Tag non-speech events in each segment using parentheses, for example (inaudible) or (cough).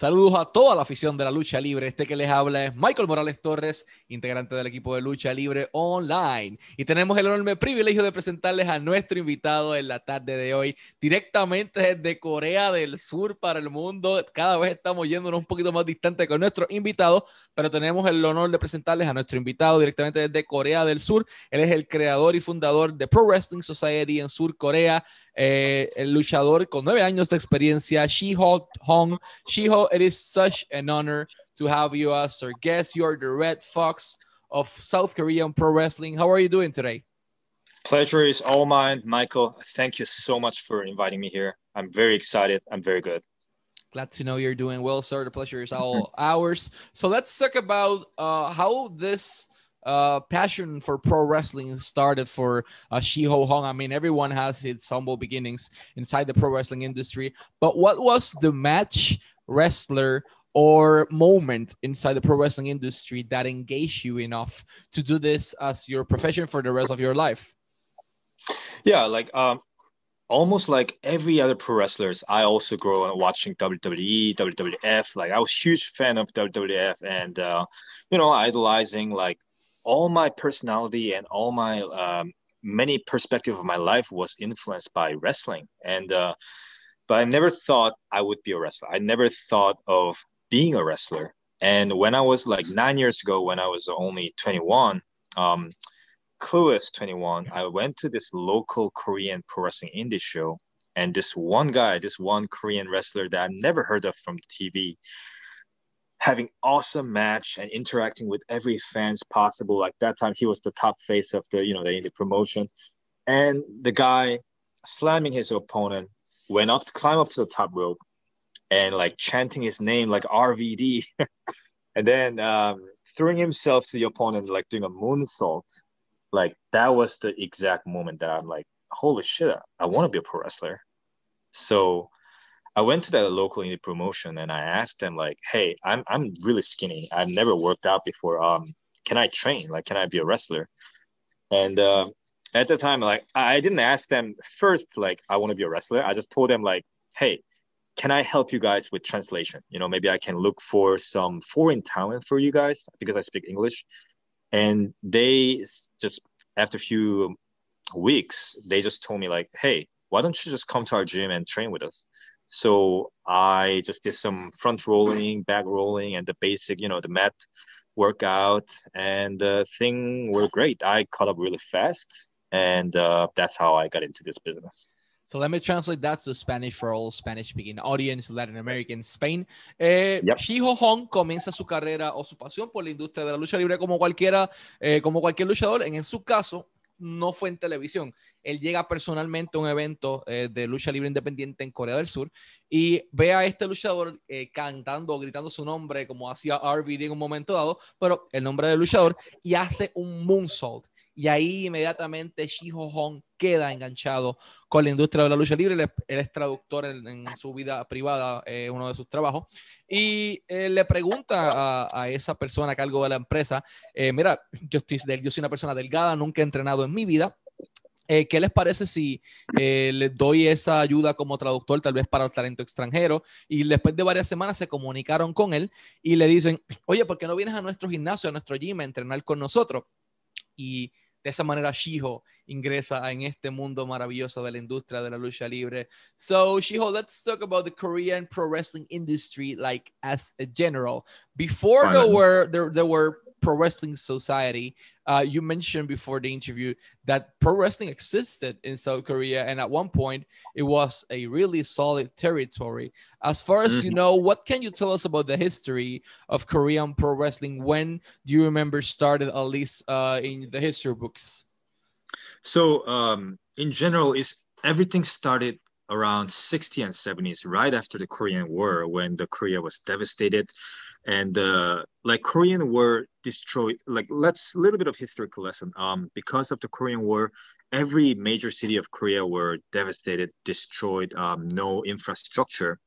Saludos a toda la afición de la lucha libre. Este que les habla es Michael Morales Torres, integrante del equipo de lucha libre online. Y tenemos el enorme privilegio de presentarles a nuestro invitado en la tarde de hoy, directamente desde Corea del Sur para el mundo. Cada vez estamos yéndonos un poquito más distante con nuestro invitado, pero tenemos el honor de presentarles a nuestro invitado directamente desde Corea del Sur. Él es el creador y fundador de Pro Wrestling Society en Sur Corea, eh, el luchador con nueve años de experiencia, Shiho Hong. Shiho, it is such an honor to have you as our guest. You're the Red Fox of South Korean Pro Wrestling. How are you doing today? Pleasure is all mine, Michael. Thank you so much for inviting me here. I'm very excited. I'm very good. Glad to know you're doing well, sir. The pleasure is all ours. So let's talk about uh, how this uh, passion for pro wrestling started for uh, Shiho Hong. I mean, everyone has its humble beginnings inside the pro wrestling industry. But what was the match wrestler or moment inside the pro wrestling industry that engaged you enough to do this as your profession for the rest of your life? Yeah, like um, almost like every other pro wrestlers, I also grew up watching WWE, WWF. Like I was huge fan of WWF, and uh, you know, idolizing like all my personality and all my um, many perspective of my life was influenced by wrestling. And uh, but i never thought i would be a wrestler. I never thought of being a wrestler. And when i was like nine years ago when i was only 21 um, clueless 21 i went to this local korean pro wrestling indie show. And this one guy this one korean wrestler that i never heard of from tv having awesome match and interacting with every fans possible. Like that time, he was the top face of the you know the indie promotion, and the guy slamming his opponent went up to climb up to the top rope and like chanting his name like RVD, (laughs) and then um, throwing himself to the opponent like doing a moonsault. Like that was the exact moment that I'm like, holy shit, I want to be a pro wrestler. So I went to that local indie promotion and I asked them like, "Hey, I'm I'm really skinny. I've never worked out before. Um, can I train? Like, can I be a wrestler?" And uh, at the time, like, I didn't ask them first, like, I want to be a wrestler. I just told them like, "Hey, can I help you guys with translation? You know, maybe I can look for some foreign talent for you guys because I speak English." And they just after a few weeks, they just told me like, "Hey, why don't you just come to our gym and train with us?" So I just did some front rolling, back rolling, and the basic, you know, the mat workout, and the thing were great. I caught up really fast, and uh, that's how I got into this business. So let me translate that to Spanish for all Spanish-speaking audience, Latin American, Spain. Eh, yep. Shiho Hong comienza su carrera o su pasión por la industria de la lucha libre como cualquiera, eh, como cualquier luchador. En, en su caso, no fue en televisión. Él llega personalmente a un evento eh, de lucha libre independiente en Corea del Sur y ve a este luchador eh, cantando gritando su nombre como hacía RVD en un momento dado, pero el nombre del luchador y hace un moonsault y ahí inmediatamente Shiho Hong queda enganchado con la industria de la lucha libre. Él, es traductor en, su vida privada, eh, uno de sus trabajos, y eh, le pregunta a, esa persona a cargo de la empresa, eh, mira, yo, estoy, yo soy una persona delgada, nunca he entrenado en mi vida, ¿Qué les parece si les doy esa ayuda como traductor, tal vez para el talento extranjero? Y después de varias semanas se comunicaron con él y le dicen, oye, ¿por qué no vienes a nuestro gimnasio, a nuestro gym a entrenar con nosotros? Y de esa manera Shiho ingresa en este mundo maravilloso de la industria de la lucha libre. So Shiho, let's talk about the Korean pro wrestling industry like as a general. Before there were there, there were pro wrestling society. Uh, you mentioned before the interview that pro wrestling existed in South Korea, and at one point it was a really solid territory. As far as mm-hmm. you know, what can you tell us about the history of Korean pro wrestling? When do you remember started, at least uh, in the history books? So, um, in general, is everything started around 60 and 70s, right after the Korean War, when the Korea was devastated and uh, like Korean War destroyed. Like let's a little bit of historical lesson. Um, because of the Korean War, every major city of Korea were devastated, destroyed, um, no infrastructure,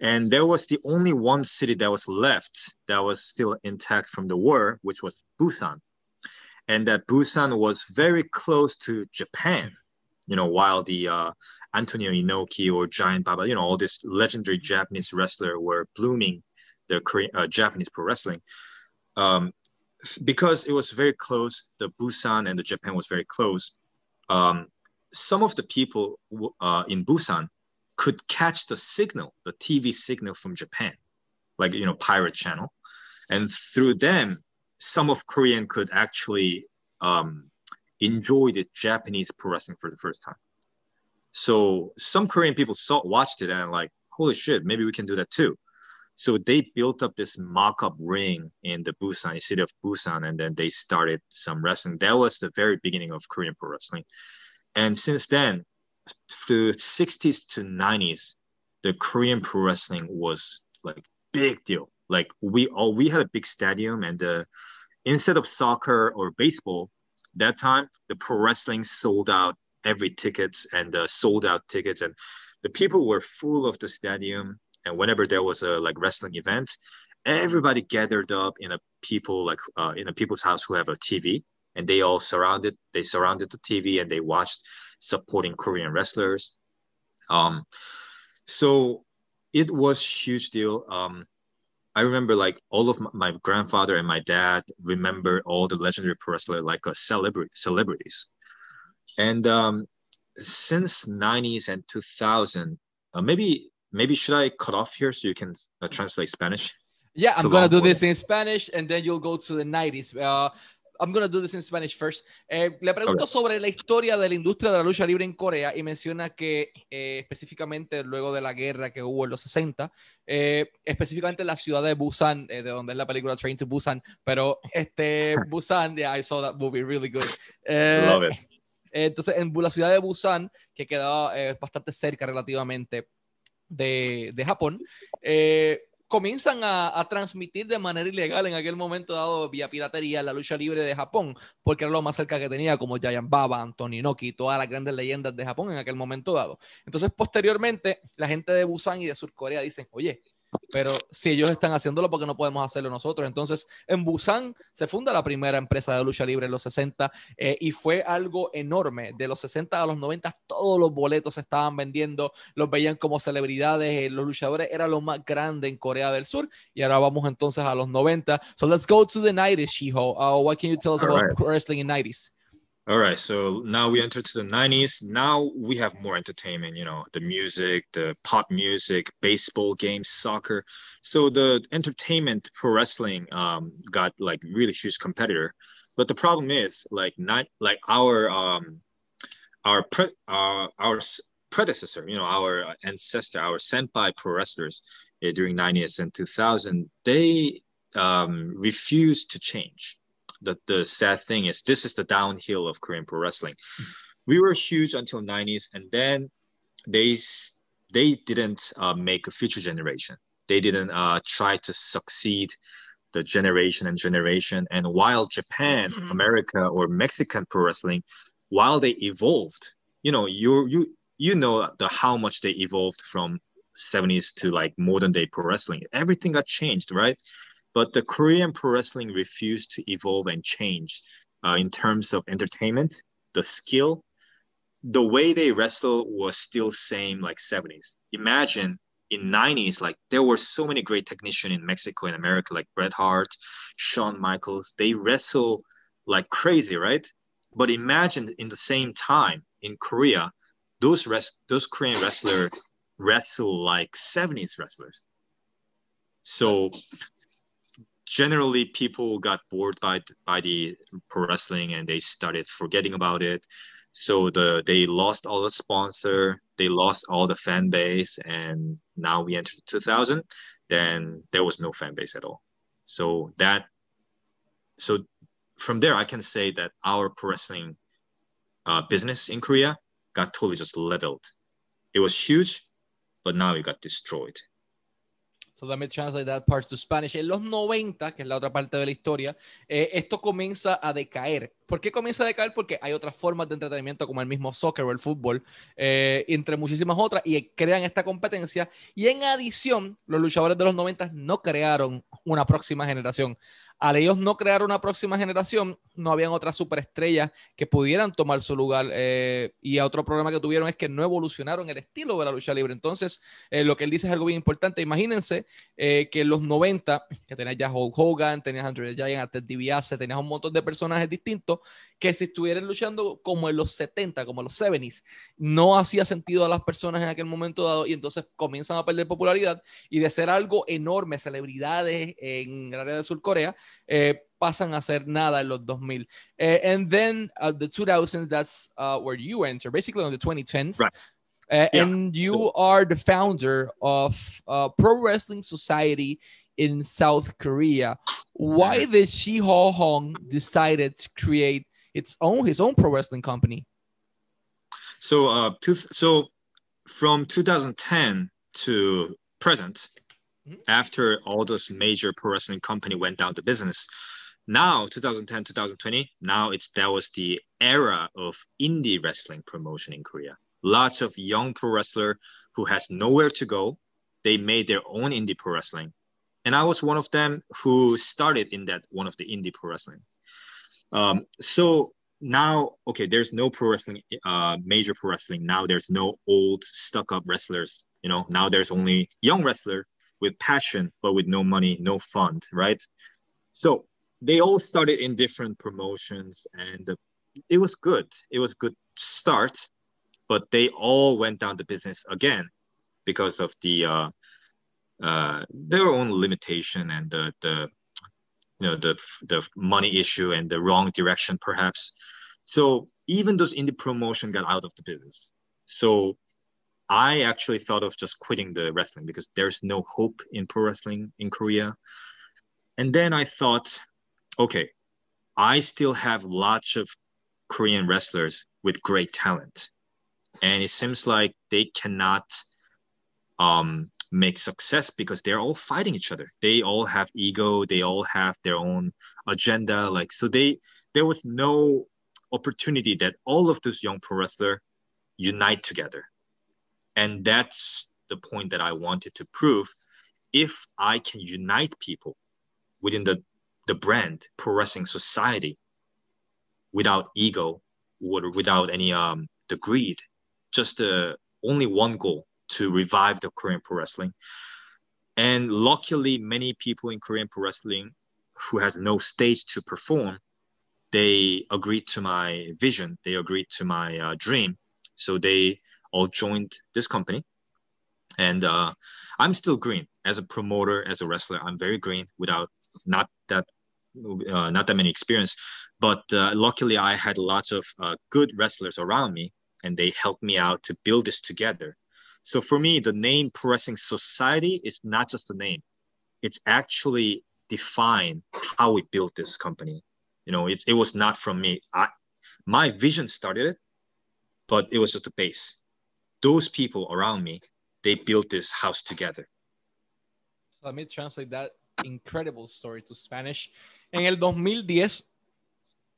And there was the only one city that was left that was still intact from the war, which was Busan. And that Busan was very close to Japan, you know, while the uh, Antonio Inoki or Giant Baba, you know, all these legendary Japanese wrestler were blooming the Korean, uh, Japanese pro wrestling. Um, because it was very close, the Busan and the Japan was very close. Um, some of the people uh, in Busan could catch the signal, the TV signal from Japan, like you know pirate channel, and through them, some of Korean could actually um, enjoy the Japanese pro wrestling for the first time. So some Korean people saw watched it and like, holy shit, maybe we can do that too. So they built up this mock-up ring in the Busan city of Busan, and then they started some wrestling. That was the very beginning of Korean pro wrestling. And since then, the 60s to 90s, the Korean pro wrestling was like big deal. Like we all we had a big stadium, and uh, instead of soccer or baseball, that time the pro wrestling sold out every tickets and uh, sold out tickets, and the people were full of the stadium. And whenever there was a like wrestling event, everybody gathered up in a people like uh, in a people's house who have a TV, and they all surrounded they surrounded the TV and they watched supporting Korean wrestlers. Um, so it was huge deal. Um, I remember like all of my, grandfather and my dad remember all the legendary pro wrestler like a celebrity celebrities, and um, since 90s and 2000, uh, maybe maybe should I cut off here so you can uh, translate Spanish? Yeah, I'm gonna do this in Spanish and then you'll go to the 90s. Uh, I'm gonna do this in Spanish first. Eh, le pregunto okay. sobre la historia de la industria de la lucha libre en Corea y menciona que eh, específicamente luego de la guerra que hubo en los 60, eh, específicamente en la ciudad de Busan, eh, de donde es la película Train to Busan, pero este (laughs) Busan, yeah, I saw that movie, really good. Love it. Entonces, en la ciudad de Busan, que quedaba bastante cerca relativamente de, de Japón, eh, comienzan a, transmitir de manera ilegal en aquel momento dado vía piratería la lucha libre de Japón, porque era lo más cerca que tenía como Giant Baba, Anthony Noki, todas las grandes leyendas de Japón en aquel momento dado. Entonces, posteriormente, la gente de Busan y de Sur Corea dicen, oye, pero si ellos están haciéndolo, ¿por qué no podemos hacerlo nosotros? Entonces, en Busan se funda la primera empresa de lucha libre en los 60 eh, y fue algo enorme. De los 60 a los 90, todos los boletos se estaban vendiendo, los veían como celebridades, eh, los luchadores era lo más grande en Corea del Sur. Y ahora vamos entonces a los 90. So let's go to the 90s, Shiho. Uh, what can you tell us All about right. wrestling in 90s? All right, so now we enter to the 90s. Now we have more entertainment, you know, the music, the pop music, baseball games, soccer. So the entertainment pro wrestling um, got like really huge competitor. But the problem is like not like our um our pre- uh, our predecessor, you know, our ancestor, our senpai pro wrestlers uh, during 90s and 2000, they um, refused to change the, the sad thing is this is the downhill of Korean pro wrestling. We were huge until 90s, and then they they didn't uh, make a future generation. They didn't uh, try to succeed the generation and generation. And while Japan, mm-hmm. America, or Mexican pro wrestling, while they evolved, you know, you you you know the how much they evolved from 70s to like modern day pro wrestling. Everything got changed, right? But the Korean pro wrestling refused to evolve and change uh, in terms of entertainment, the skill, the way they wrestle was still same like 70s. Imagine in 90s, like there were so many great technicians in Mexico and America, like Bret Hart, Shawn Michaels. They wrestle like crazy, right? But imagine in the same time in Korea, those rest those Korean wrestlers wrestle like 70s wrestlers. So generally people got bored by by the pro wrestling and they started forgetting about it. So the they lost all the sponsor they lost all the fan base and now we entered 2000 then there was no fan base at all. So that so from there i can say that our pro wrestling uh, business in korea got totally just leveled. It was huge but now it got destroyed So let me translate that part to Spanish. En los 90, que es la otra parte de la historia, eh, esto comienza a decaer. ¿Por qué comienza a decaer? Porque hay otras formas de entretenimiento como el mismo soccer o el fútbol, eh, entre muchísimas otras, y crean esta competencia. Y en adición, los luchadores de los 90 no crearon una próxima generación al ellos no crear una próxima generación, no habían otras superestrellas que pudieran tomar su lugar. Eh, y otro problema que tuvieron es que no evolucionaron el estilo de la lucha libre. Entonces, eh, lo que él dice es algo bien importante. Imagínense eh, que en los 90, que tenías ya Hulk Hogan, tenías Andrew Giant, Ted DiBiase, tenías un montón de personajes distintos, que si estuvieran luchando como en los 70, como en los 70s, no hacía sentido a las personas en aquel momento dado y entonces comienzan a perder popularidad y de ser algo enorme, celebridades en el área de Sur Corea, eh, pasan a ser nada en los 2000. Uh, and then uh, the 2000s, that's uh, where you enter, basically on the 2010s. Right. Uh, yeah. And you are the founder of uh, Pro Wrestling Society in South Korea. Why did Shi Ho Hong decided to create its own his own pro wrestling company? So, uh, so from 2010 to present, Mm-hmm. After all those major pro wrestling company went down to business now 2010 2020 now it's that was the era of indie wrestling promotion in korea. Lots of young pro wrestler who has nowhere to go they made their own indie pro wrestling. And i was one of them who started in that one of the indie pro wrestling. Um, so now okay there's no pro wrestling uh, major pro wrestling. Now there's no old stuck up wrestlers you know? Now there's only young wrestler with passion, but with no money, no fund, right? So they all started in different promotions and it was good. It was good start, but they all went down the business again because of the uh, uh, their own limitation and the, the you know the the money issue and the wrong direction perhaps. So even those indie promotion got out of the business. So I actually thought of just quitting the wrestling because there's no hope in pro wrestling in Korea. And then I thought, okay, I still have lots of Korean wrestlers with great talent. And it seems like they cannot um, make success because they're all fighting each other. They all have ego. They all have their own agenda. Like so, they there was no opportunity that all of those young pro wrestler unite together and that's the point that I wanted to prove. If I can unite people within the, the brand, Pro Wrestling Society, without ego or without any um the greed, just uh, only one goal to revive the Korean pro wrestling. And luckily, many people in Korean pro wrestling who has no stage to perform, they agreed to my vision. They agreed to my uh, dream. So they all joined this company. And uh, I'm still green as a promoter, as a wrestler. I'm very green without not that uh, not that many experience. But uh, luckily, I had lots of uh, good wrestlers around me, and they helped me out to build this together. So for me, the name Pro Wrestling Society is not just a name; it's actually define how we built this company. You know, it was not from me. I my vision started it, but it was just a base those people around me, they built this house together. So let me translate that incredible story to Spanish. En el 2010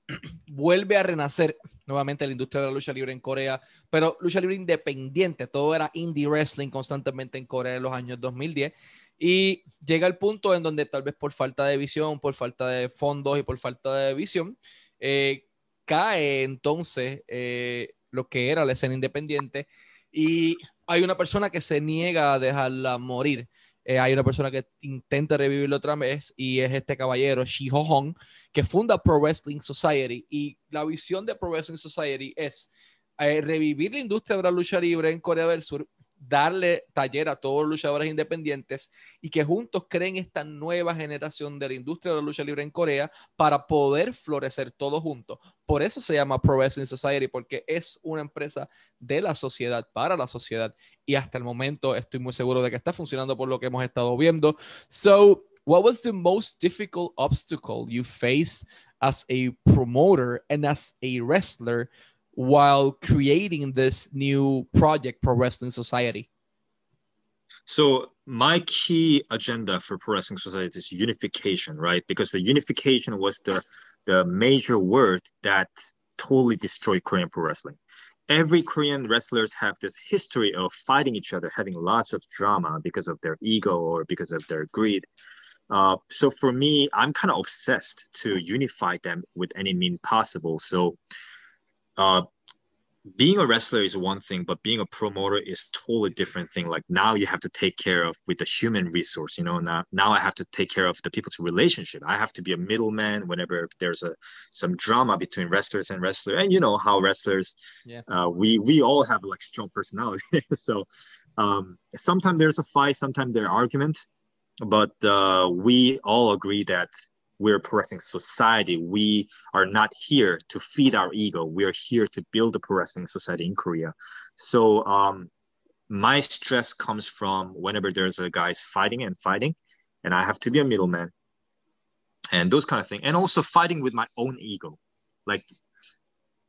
(clears throat) vuelve a renacer nuevamente la industria de la lucha libre en Corea, pero lucha libre independiente, todo era indie wrestling constantemente en Corea en los años 2010. Y llega el punto en donde tal vez por falta de visión, por falta de fondos y por falta de visión, eh, cae entonces eh, lo que era la escena independiente y hay una persona que se niega a dejarla morir. Eh, hay una persona que intenta revivirlo otra vez y es este caballero, Shi Ho Hong, que funda Pro Wrestling Society. Y la visión de Pro Wrestling Society es eh, revivir la industria de la lucha libre en Corea del Sur darle taller a todos los luchadores independientes y que juntos creen esta nueva generación de la industria de la lucha libre en Corea para poder florecer todos juntos. Por eso se llama Pro Wrestling Society, porque es una empresa de la sociedad, para la sociedad. Y hasta el momento estoy muy seguro de que está funcionando por lo que hemos estado viendo. So, what was the most difficult obstacle you faced as a promoter and as a wrestler while creating this new project, Pro Wrestling Society? So my key agenda for pro wrestling society is unification, right? Because the unification was the the major word that totally destroyed Korean pro wrestling. Every Korean wrestlers have this history of fighting each other, having lots of drama because of their ego or because of their greed. Uh, so for me, I'm kind of obsessed to unify them with any mean possible. So uh, being a wrestler is one thing, but being a promoter is totally different thing. Like now you have to take care of with the human resource, you know, now, now I have to take care of the people's relationship. I have to be a middleman whenever there's a, some drama between wrestlers and wrestler. And you know how wrestlers, yeah. uh, we, we all have like strong personality. (laughs) so um, sometimes there's a fight, sometimes there's argument, but uh, we all agree that we're Pro Wrestling Society. We are not here to feed our ego. We are here to build a progressing society in Korea. So um, my stress comes from whenever there's a guys fighting and fighting, and I have to be a middleman, and those kind of things, and also fighting with my own ego, like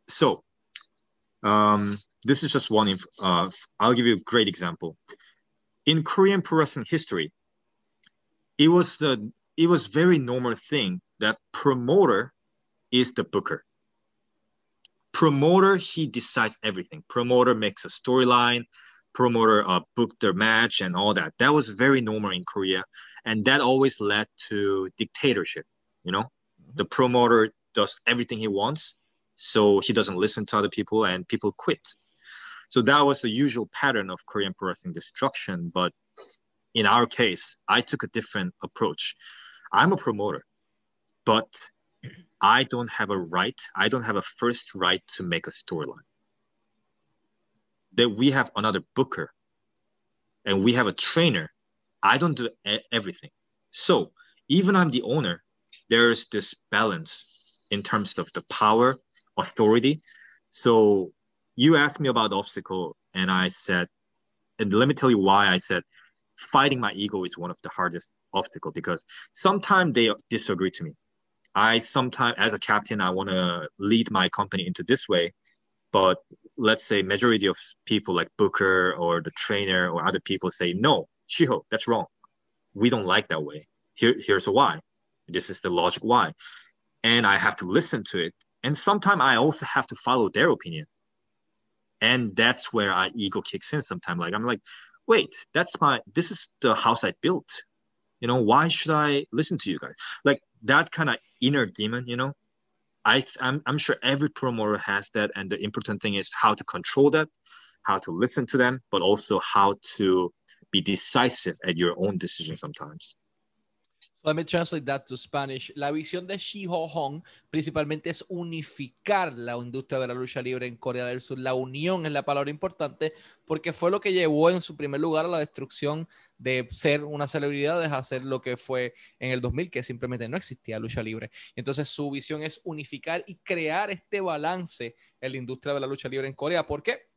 so. Um, this is just one. Uh, I'll give you a great example. In Korean pro wrestling history, it was the it was very normal thing that promoter is the booker. Promoter, he decides everything. Promoter makes a storyline, promoter uh, book the match and all that. That was very normal in Korea. And that always led to dictatorship. You know, mm-hmm. the promoter does everything he wants. So he doesn't listen to other people and people quit. So that was the usual pattern of Korean pro wrestling destruction. But in our case, I took a different approach. I'm a promoter, but I don't have a right, I don't have a first right to make a storyline. That we have another booker and we have a trainer. I don't do everything. So even I'm the owner, there's this balance in terms of the power, authority. So you asked me about obstacle, and I said, and let me tell you why I said fighting my ego is one of the hardest obstacle because sometimes they disagree to me. I sometimes, as a captain, I want to lead my company into this way, but let's say majority of people like Booker or the trainer or other people say no, Shiho, that's wrong. We don't like that way. Here, here's why. This is the logic why, and I have to listen to it. And sometimes I also have to follow their opinion, and that's where I ego kicks in. Sometimes, like I'm like, wait, that's my. This is the house I built you know why should i listen to you guys? Like that kind of inner demon you know? I I'm, I'm sure every promoter has that and the important thing is how to control that how to listen to them but also how to be decisive at your own decision sometimes let me translate that to Spanish. La visión de Shiho Hong principalmente es unificar la industria de la lucha libre en Corea del Sur. La unión es la palabra importante porque fue lo que llevó en su primer lugar a la destrucción de ser una celebridad, de hacer lo que fue en el 2000, que simplemente no existía lucha libre. Entonces su visión es unificar y crear este balance en la industria de la lucha libre en Corea. ¿Por qué?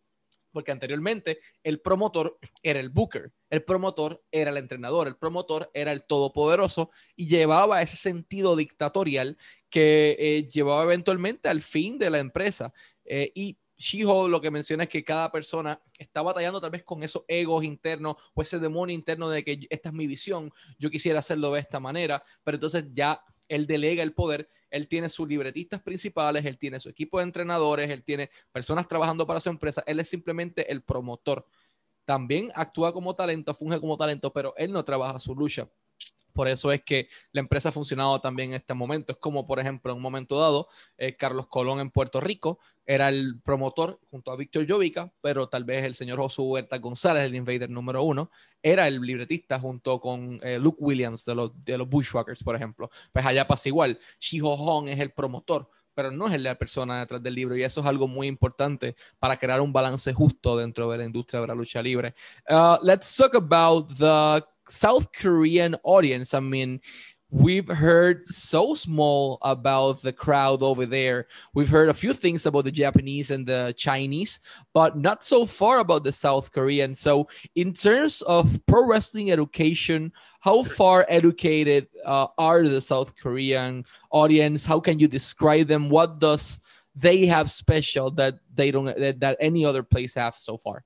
Porque anteriormente el promotor era el booker, el promotor era el entrenador, el promotor era el todopoderoso y llevaba ese sentido dictatorial que eh, llevaba eventualmente al fin de la empresa. Eh, y Shiho lo que menciona es que cada persona está batallando tal vez con esos egos internos o ese demonio interno de que esta es mi visión, yo quisiera hacerlo de esta manera, pero entonces ya él delega el poder, él tiene sus libretistas principales, él tiene su equipo de entrenadores, él tiene personas trabajando para su empresa, él es simplemente el promotor. También actúa como talento, funge como talento, pero él no trabaja su lucha. Por eso es que la empresa ha funcionado también en este momento. Es como, por ejemplo, en un momento dado, eh, Carlos Colón en Puerto Rico era el promotor junto a Víctor Jovica, pero tal vez el señor Josué Huerta González, el invader número uno, era el libretista junto con eh, Luke Williams de los, de los Bushwhackers, por ejemplo. Pues allá pasa igual. Shiho Hong es el promotor pero no es la persona detrás del libro y eso es algo muy importante para crear un balance justo dentro de la industria de la lucha libre. Uh, let's talk about the South Korean audience, I mean, we've heard so small about the crowd over there. We've heard a few things about the Japanese and the Chinese, but not so far about the South Korean. So, in terms of pro wrestling education, how far educated uh, are the South Korean audience? How can you describe them? What does they have special that they don't that, that any other place have so far?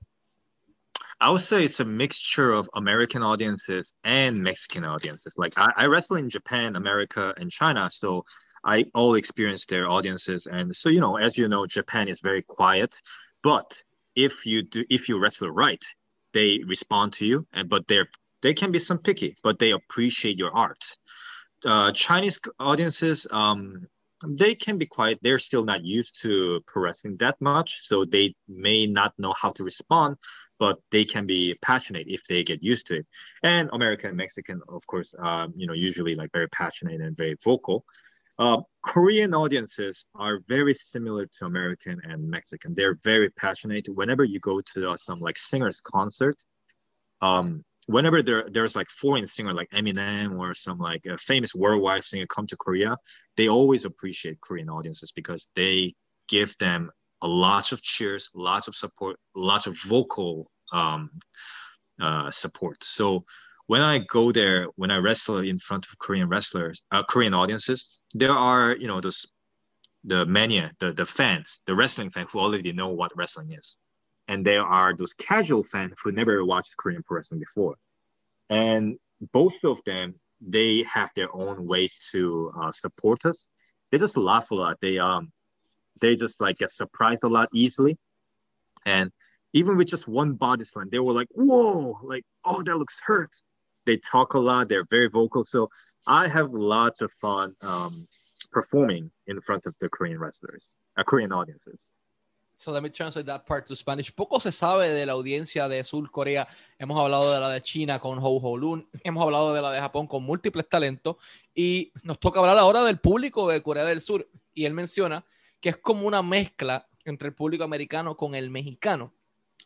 I would say it's a mixture of American audiences and Mexican audiences. Like I, I wrestle in Japan, America, and China, so I all experience their audiences. And so you know, as you know, Japan is very quiet, but if you do, if you wrestle right, they respond to you. And but they're they can be some picky, but they appreciate your art. Uh, Chinese audiences, um, they can be quiet. They're still not used to pro wrestling that much, so they may not know how to respond but they can be passionate if they get used to it. And American and Mexican, of course, um, you know, usually like very passionate and very vocal. Uh, Korean audiences are very similar to American and Mexican. They're very passionate. Whenever you go to uh, some like singers concert, um, whenever there there's like foreign singer like Eminem or some like a famous worldwide singer come to Korea, they always appreciate Korean audiences because they give them a lot of cheers, lots of support, lots of vocal um, uh, support. So when I go there, when I wrestle in front of Korean wrestlers, uh, Korean audiences, there are you know those the mania, the the fans, the wrestling fans who already know what wrestling is, and there are those casual fans who never watched Korean pro wrestling before, and both of them they have their own way to uh, support us. They just laugh a lot. They um they just like get surprised a lot easily. And even with just one body slam, they were like, whoa, like, oh, that looks hurt. They talk a lot, they're very vocal. So I have lots of fun um, performing in front of the Korean wrestlers, uh, Korean audiences. So let me translate that part to Spanish. Poco se sabe de la audiencia de Sur Corea. Hemos hablado de la de China con Ho Ho Lun. Hemos hablado de la de Japón con múltiples talentos. Y nos toca hablar ahora del público de Corea del Sur. Y él menciona que es como una mezcla entre el público americano con el mexicano.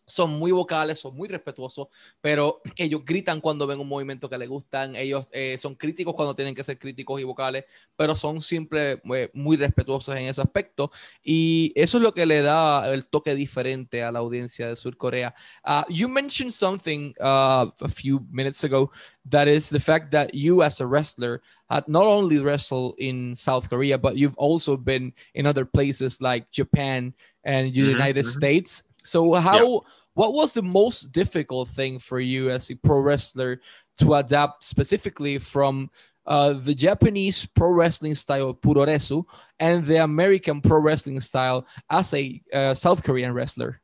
Son muy vocales, son muy respetuosos, pero (clears throat) ellos gritan cuando ven un movimiento que les gustan, ellos eh, son críticos cuando tienen que ser críticos y vocales, pero son siempre eh, muy respetuosos en ese aspecto. Y eso es lo que le da el toque diferente a la audiencia de Sur Corea. Uh, you mentioned something uh, a few minutes ago that is the fact that you as a wrestler had not only wrestled in South Korea, but you've also been in other places like Japan and the mm-hmm, United mm-hmm. States. So how yeah. what was the most difficult thing for you as a pro wrestler to adapt specifically from uh, the Japanese pro wrestling style puroresu and the American pro wrestling style as a uh, South Korean wrestler?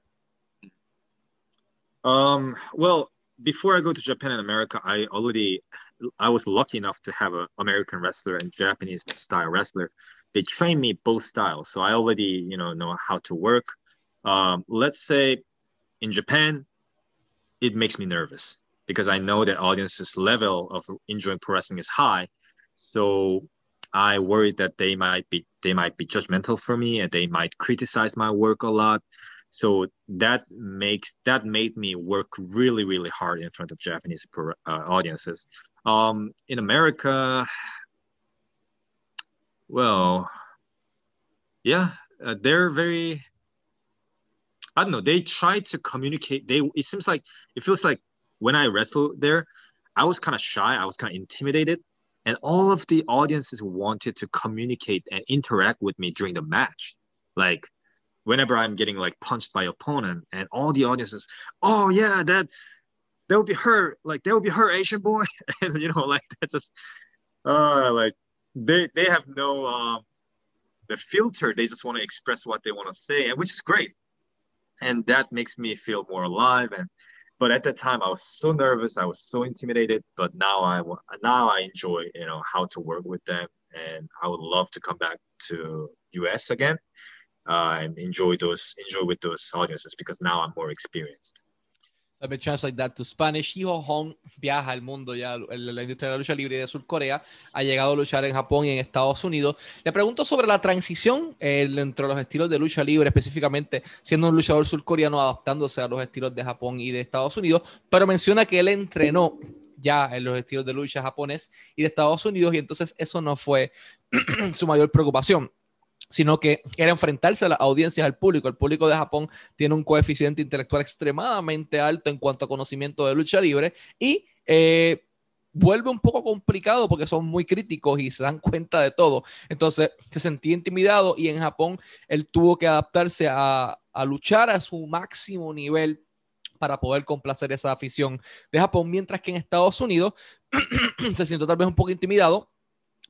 Um, well, before I go to Japan and America, I already I was lucky enough to have an American wrestler and Japanese style wrestler. They trained me both styles, so I already you know know how to work um, let's say in Japan, it makes me nervous because I know that audience's level of enjoying pro wrestling is high. So I worry that they might be they might be judgmental for me and they might criticize my work a lot. So that makes that made me work really really hard in front of Japanese pro, uh, audiences. Um, in America, well, yeah, uh, they're very I don't know. They try to communicate. They it seems like it feels like when I wrestled there, I was kind of shy. I was kind of intimidated, and all of the audiences wanted to communicate and interact with me during the match. Like whenever I'm getting like punched by opponent, and all the audiences, oh yeah, that that would be her. Like that would be her Asian boy, (laughs) and you know, like that's just uh like they they have no um the filter. They just want to express what they want to say, and which is great and that makes me feel more alive and but at that time i was so nervous i was so intimidated but now i now i enjoy you know how to work with them and i would love to come back to us again uh, and enjoy those enjoy with those audiences because now i'm more experienced Let me translate that to Spanish. Hijo Hong viaja al mundo ya la industria de la lucha libre de Sur Corea. Ha llegado a luchar en Japón y en Estados Unidos. Le pregunto sobre la transición eh, entre los estilos de lucha libre, específicamente siendo un luchador surcoreano adaptándose a los estilos de Japón y de Estados Unidos, pero menciona que él entrenó ya en los estilos de lucha japonés y de Estados Unidos y entonces eso no fue (clears throat) su mayor preocupación sino que era enfrentarse a las audiencias, al público. El público de Japón tiene un coeficiente intelectual extremadamente alto en cuanto a conocimiento de lucha libre y eh, vuelve un poco complicado porque son muy críticos y se dan cuenta de todo. Entonces se sentía intimidado y en Japón él tuvo que adaptarse a, a luchar a su máximo nivel para poder complacer esa afición de Japón, mientras que en Estados Unidos (clears throat) se siente tal vez un poco intimidado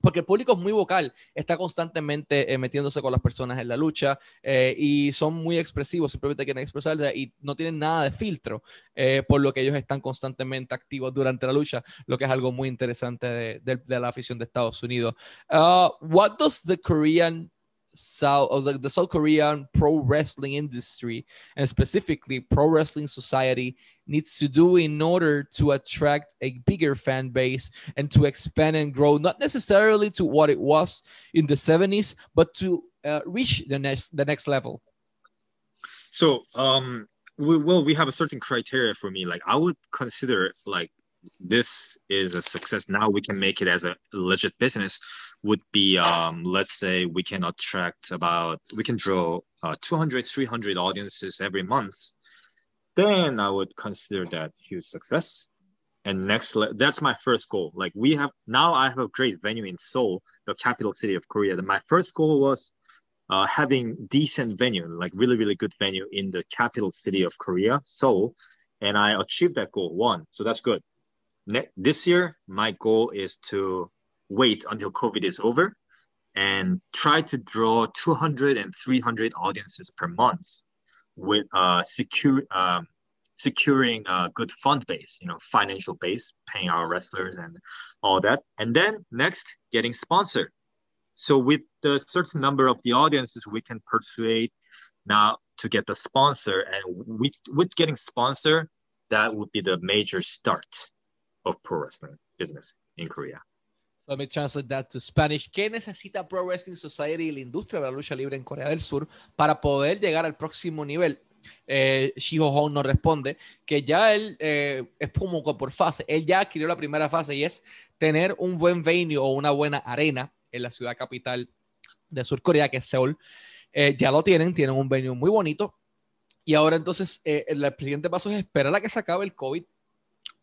porque el público es muy vocal, está constantemente eh, metiéndose con las personas en la lucha eh, y son muy expresivos, simplemente quieren expresarse y no tienen nada de filtro, eh, por lo que ellos están constantemente activos durante la lucha, lo que es algo muy interesante de, de la afición de Estados Unidos. Uh, what does the Korean South of the, the South Korean pro wrestling industry and specifically pro wrestling society needs to do in order to attract a bigger fan base and to expand and grow not necessarily to what it was in the 70s but to uh, reach the next the next level. So um we, well we have a certain criteria for me. Like i would consider like this is a success. Now we can make it as a legit business would be um, let's say we can attract about we can draw uh, 200 300 audiences every month then i would consider that huge success. And next that's my first goal. Like we have now i have a great venue in seoul the capital city of korea. And my first goal was uh, having decent venue like really really good venue in the capital city of korea seoul. And i achieved that goal one. So that's good. Ne- this year my goal is to wait until COVID is over and try to draw 200 and 300 audiences per month with uh, secure, um, securing a good fund base, you know, financial base, paying our wrestlers and all that. And then next, getting sponsored. So with the certain number of the audiences, we can persuade now to get the sponsor. And with, with getting sponsor, that would be the major start of pro wrestling business in Korea. Let me translate that to Spanish. ¿Qué necesita Pro Wrestling Society y la industria de la lucha libre en Corea del Sur para poder llegar al próximo nivel? Eh, Shiho Hong nos responde que ya él eh, es como por fase. Él ya adquirió la primera fase y es tener un buen venue o una buena arena en la ciudad capital de Sur Corea, que es Seúl. Eh, ya lo tienen, tienen un venue muy bonito. Y ahora entonces eh, el siguiente paso es esperar a que se acabe el COVID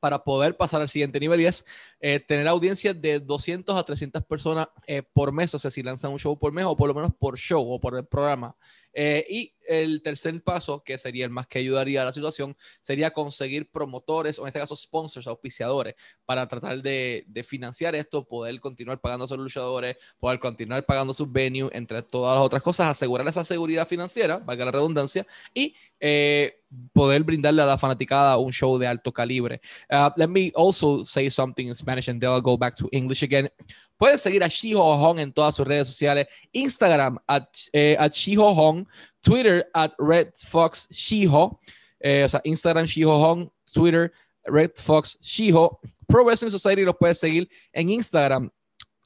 para poder pasar al siguiente nivel y es eh, tener audiencias de 200 a 300 personas eh, por mes, o sea, si lanzan un show por mes o por lo menos por show o por el programa. Eh, y el tercer paso, que sería el más que ayudaría a la situación, sería conseguir promotores, o en este caso sponsors, auspiciadores, para tratar de, financiar esto, poder continuar pagando a sus luchadores, poder continuar pagando sus venues, entre todas las otras cosas, asegurar esa seguridad financiera, valga la redundancia, y eh, poder brindarle a la fanaticada un show de alto calibre. Uh, let me also say something in Spanish and then I'll go back to English again. Puedes seguir a Shiho Hong en todas sus redes sociales, Instagram at, eh, at Shiho Hong, Twitter at Red Fox Shiho, eh, o sea, Instagram Shiho Twitter Red Fox Shiho. Pro Wrestling Society lo puedes seguir en Instagram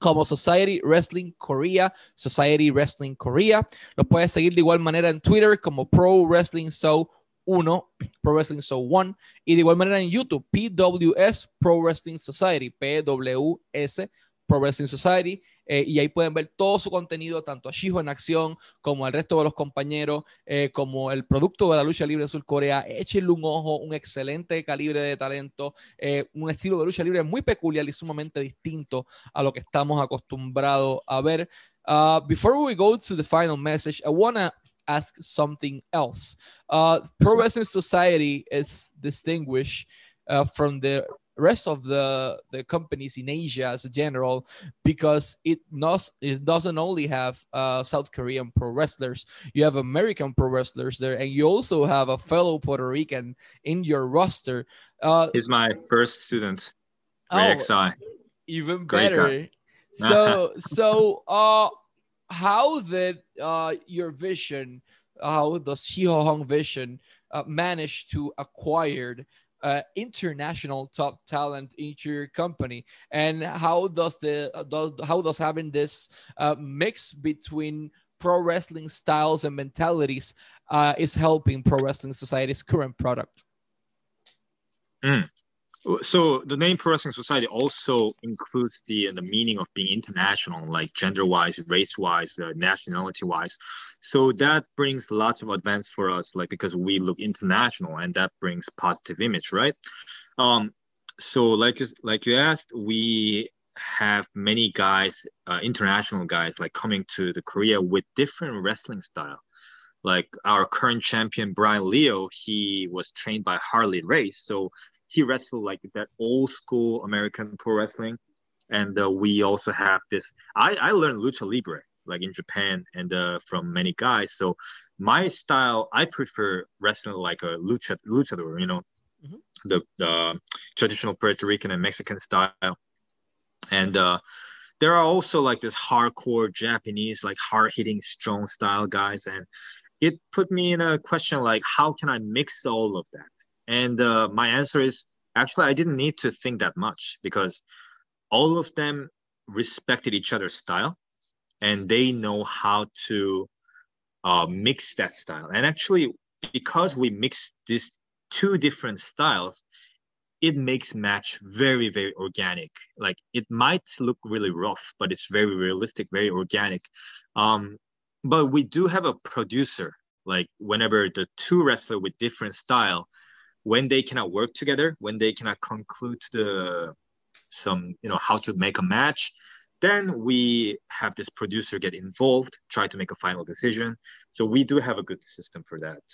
como Society Wrestling Korea, Society Wrestling Korea. Lo puedes seguir de igual manera en Twitter como Pro Wrestling Show 1, Pro Wrestling Show 1, y de igual manera en YouTube, PWS Pro Wrestling Society, PWS Pro Wrestling Society, eh, y ahí pueden ver todo su contenido, tanto a Shijo en acción, como al resto de los compañeros, eh, como el producto de la lucha libre de Sur Corea. Échenle un ojo, un excelente calibre de talento, eh, un estilo de lucha libre muy peculiar y sumamente distinto a lo que estamos acostumbrados a ver. Uh, before we go to the final message, I want to ask something else. Uh, Pro Wrestling Society is distinguished uh, from the rest of the the companies in Asia as a general because it not it doesn't only have uh, South Korean pro wrestlers, you have American pro wrestlers there, and you also have a fellow Puerto Rican in your roster. Uh, He's my first student. Oh, XI. even better. (laughs) so so uh, how did uh your vision? How does Shiho Hong Vision uh, manage to acquire uh, international top talent into your company? And how does the does, how does having this uh, mix between pro wrestling styles and mentalities uh, is helping pro wrestling society's current product? Mm so the name pro wrestling society also includes the the meaning of being international like gender wise race wise uh, nationality wise so that brings lots of advance for us like because we look international and that brings positive image right? Um so like like you asked we have many guys uh, international guys like coming to the korea with different wrestling style. Like our current champion Brian Leo, he was trained by Harley Race, so he wrestled like that old school American pro wrestling. And uh, we also have this. I I learned lucha libre like in Japan and uh, from many guys. So my style, I prefer wrestling like a lucha luchador, you know, mm-hmm. the, the traditional Puerto Rican and Mexican style. And uh, there are also like this hardcore Japanese, like hard hitting, strong style guys. And it put me in a question like, how can I mix all of that? And uh, my answer is actually, I didn't need to think that much because all of them respected each other's style and they know how to uh, mix that style. And actually, because we mix these two different styles, it makes match very very organic. Like it might look really rough, but it's very realistic, very organic. Um, but we do have a producer. Like whenever the two wrestler with different style, when they cannot work together, when they cannot conclude the some you know how to make a match, then we have this producer get involved, try to make a final decision. So we do have a good system for that.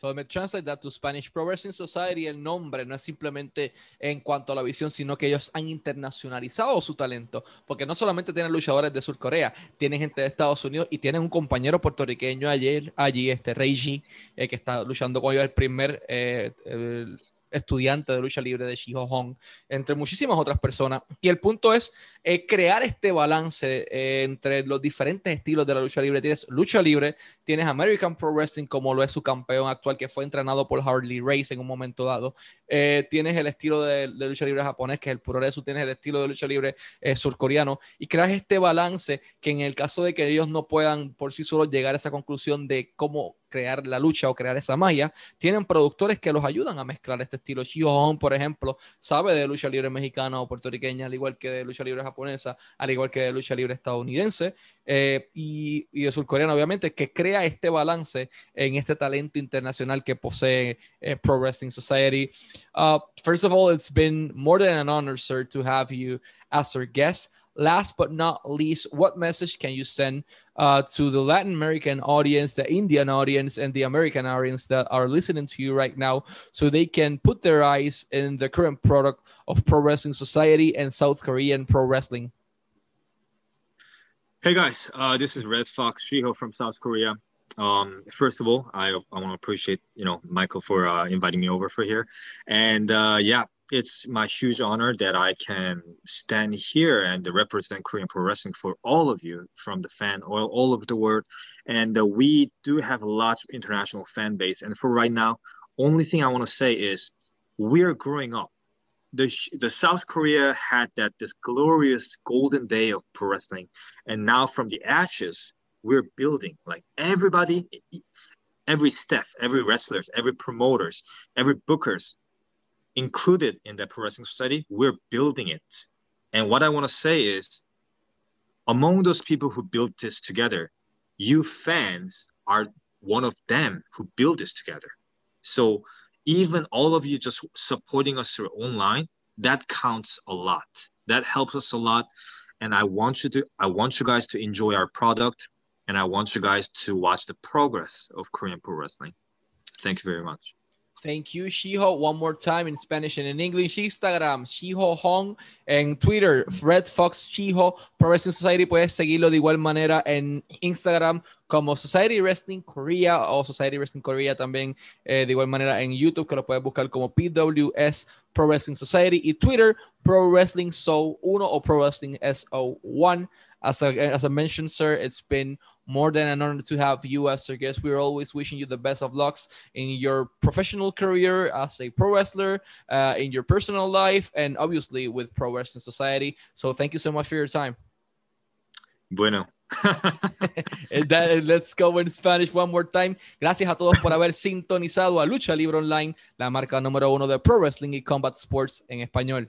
So me translate that to Spanish Pro Wrestling Society. El nombre no es simplemente en cuanto a la visión, sino que ellos han internacionalizado su talento, porque no solamente tienen luchadores de Sur Corea, tienen gente de Estados Unidos y tienen un compañero puertorriqueño ayer, allí, este G, eh, que está luchando con ellos el primer eh, el, estudiante de lucha libre de Shiho Hong, entre muchísimas otras personas. Y el punto es eh, crear este balance eh, entre los diferentes estilos de la lucha libre. Tienes lucha libre, tienes American Pro Wrestling, como lo es su campeón actual, que fue entrenado por Harley Race en un momento dado. Eh, tienes el estilo de, lucha libre japonés, que es el progreso, tienes el estilo de lucha libre surcoreano, y creas este balance que en el caso de que ellos no puedan por sí solos llegar a esa conclusión de cómo crear la lucha o crear esa magia, tienen productores que los ayudan a mezclar este estilo. Shihon, por ejemplo, sabe de lucha libre mexicana o puertorriqueña, al igual que de lucha libre japonesa, al igual que de lucha libre estadounidense, eh, y, y, de surcoreano, obviamente, que crea este balance en este talento internacional que posee eh, Pro Wrestling Society. Uh, first of all, it's been more than an honor, sir, to have you as our guest. Last but not least, what message can you send uh, to the Latin American audience, the Indian audience, and the American audience that are listening to you right now so they can put their eyes in the current product of Pro Wrestling Society and South Korean Pro Wrestling? Hey guys, uh, this is Red Fox Shiho from South Korea. Um, first of all, I, I want to appreciate you know Michael for uh, inviting me over for here, and uh, yeah, it's my huge honor that I can stand here and represent Korean pro wrestling for all of you from the fan all, all over the world. And uh, we do have a lot of international fan base. And for right now, only thing I want to say is we're growing up. The, the South Korea had that this glorious golden day of pro wrestling, and now from the ashes, we're building. Like everybody, every staff, every wrestlers, every promoters, every bookers, included in the pro wrestling society, we're building it. And what I want to say is, among those people who built this together, you fans are one of them who build this together. So even all of you just supporting us through online, that counts a lot. That helps us a lot. And I want you to, I want you guys to enjoy our product, and I want you guys to watch the progress of Korean pro wrestling. Thank you very much. Thank you, Shiho. One more time in Spanish and in English. Instagram, Shiho Hong. En Twitter, Red Fox Shiho. Pro Wrestling Society, puedes seguirlo de igual manera en Instagram como Society Wrestling Korea o Society Wrestling Korea también eh, de igual manera en YouTube, que lo puedes buscar como PWS Pro Wrestling Society. Y Twitter, Pro Wrestling So 1 o Pro Wrestling SO1. As I, as I mentioned, sir, it's been more than an honor to have you as our guest. We're always wishing you the best of lucks in your professional career as a pro wrestler, uh, in your personal life, and obviously with Pro Wrestling Society. So thank you so much for your time. Bueno. (laughs) that, let's go in Spanish one more time. Gracias a todos por haber sintonizado a Lucha Libre Online, la marca número uno de Pro Wrestling y Combat Sports en español.